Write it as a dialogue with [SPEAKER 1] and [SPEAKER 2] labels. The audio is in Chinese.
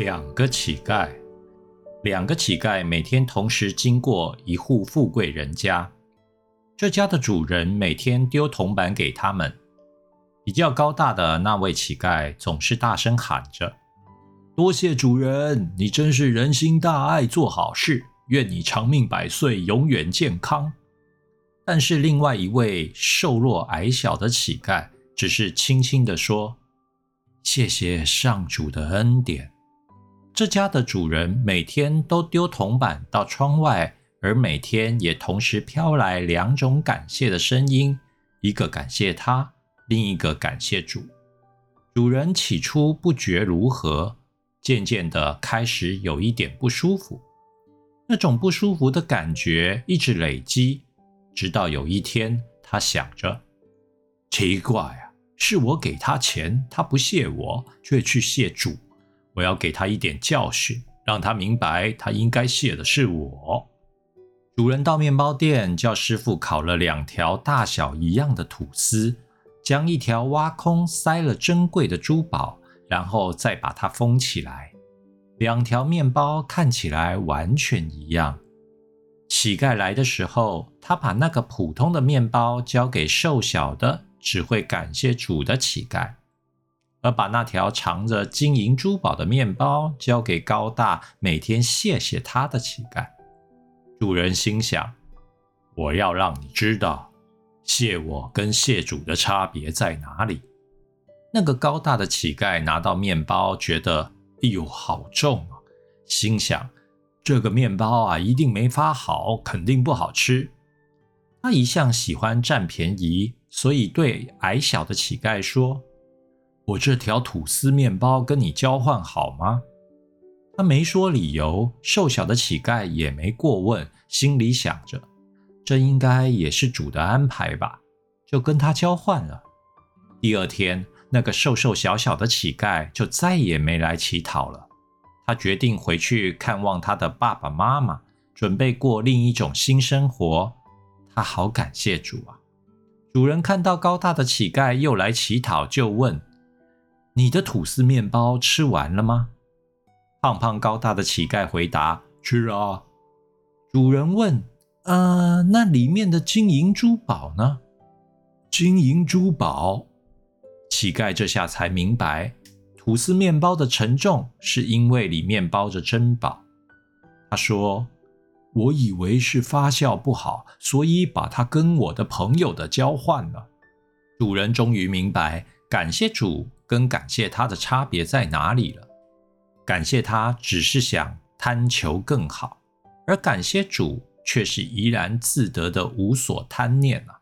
[SPEAKER 1] 两个乞丐，两个乞丐每天同时经过一户富贵人家。这家的主人每天丢铜板给他们。比较高大的那位乞丐总是大声喊着：“多谢主人，你真是人心大爱，做好事，愿你长命百岁，永远健康。”但是另外一位瘦弱矮小的乞丐只是轻轻地说：“谢谢上主的恩典。”这家的主人每天都丢铜板到窗外，而每天也同时飘来两种感谢的声音：一个感谢他，另一个感谢主。主人起初不觉如何，渐渐的开始有一点不舒服。那种不舒服的感觉一直累积，直到有一天，他想着：奇怪啊，是我给他钱，他不谢我，却去谢主。我要给他一点教训，让他明白他应该谢的是我。主人到面包店叫师傅烤了两条大小一样的吐司，将一条挖空，塞了珍贵的珠宝，然后再把它封起来。两条面包看起来完全一样。乞丐来的时候，他把那个普通的面包交给瘦小的、只会感谢主的乞丐。而把那条藏着金银珠宝的面包交给高大、每天谢谢他的乞丐。主人心想：“我要让你知道，谢我跟谢主的差别在哪里。”那个高大的乞丐拿到面包，觉得“哎呦，好重啊！”心想：“这个面包啊，一定没发好，肯定不好吃。”他一向喜欢占便宜，所以对矮小的乞丐说。我这条吐司面包跟你交换好吗？他没说理由，瘦小的乞丐也没过问，心里想着，这应该也是主的安排吧，就跟他交换了。第二天，那个瘦瘦小小的乞丐就再也没来乞讨了。他决定回去看望他的爸爸妈妈，准备过另一种新生活。他好感谢主啊！主人看到高大的乞丐又来乞讨，就问。你的吐司面包吃完了吗？胖胖高大的乞丐回答：“吃啊。”主人问：“呃，那里面的金银珠宝呢？”金银珠宝，乞丐这下才明白，吐司面包的沉重是因为里面包着珍宝。他说：“我以为是发酵不好，所以把它跟我的朋友的交换了。”主人终于明白，感谢主。跟感谢他的差别在哪里了？感谢他只是想贪求更好，而感谢主却是怡然自得的无所贪念啊。